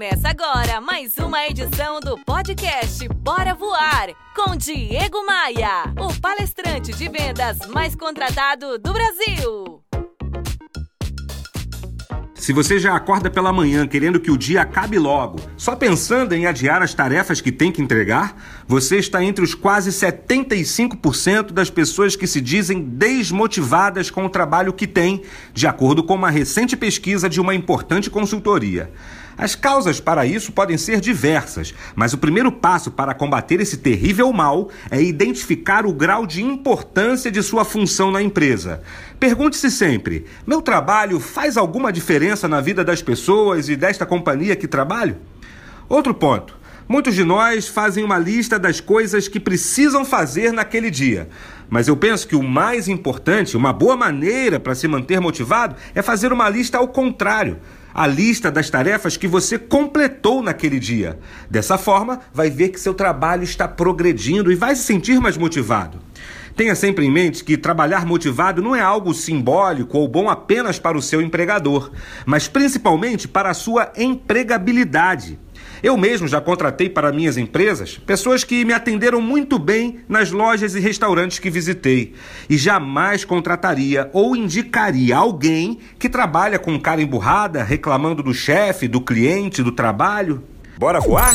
Começa agora mais uma edição do podcast Bora Voar com Diego Maia, o palestrante de vendas mais contratado do Brasil. Se você já acorda pela manhã querendo que o dia acabe logo, só pensando em adiar as tarefas que tem que entregar, você está entre os quase 75% das pessoas que se dizem desmotivadas com o trabalho que têm, de acordo com uma recente pesquisa de uma importante consultoria. As causas para isso podem ser diversas, mas o primeiro passo para combater esse terrível mal é identificar o grau de importância de sua função na empresa. Pergunte-se sempre: meu trabalho faz alguma diferença na vida das pessoas e desta companhia que trabalho? Outro ponto. Muitos de nós fazem uma lista das coisas que precisam fazer naquele dia. Mas eu penso que o mais importante, uma boa maneira para se manter motivado, é fazer uma lista ao contrário a lista das tarefas que você completou naquele dia. Dessa forma, vai ver que seu trabalho está progredindo e vai se sentir mais motivado. Tenha sempre em mente que trabalhar motivado não é algo simbólico ou bom apenas para o seu empregador, mas principalmente para a sua empregabilidade. Eu mesmo já contratei para minhas empresas pessoas que me atenderam muito bem nas lojas e restaurantes que visitei. E jamais contrataria ou indicaria alguém que trabalha com cara emburrada, reclamando do chefe, do cliente, do trabalho. Bora voar?